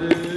ਪਰ ਉਤਾਰੇ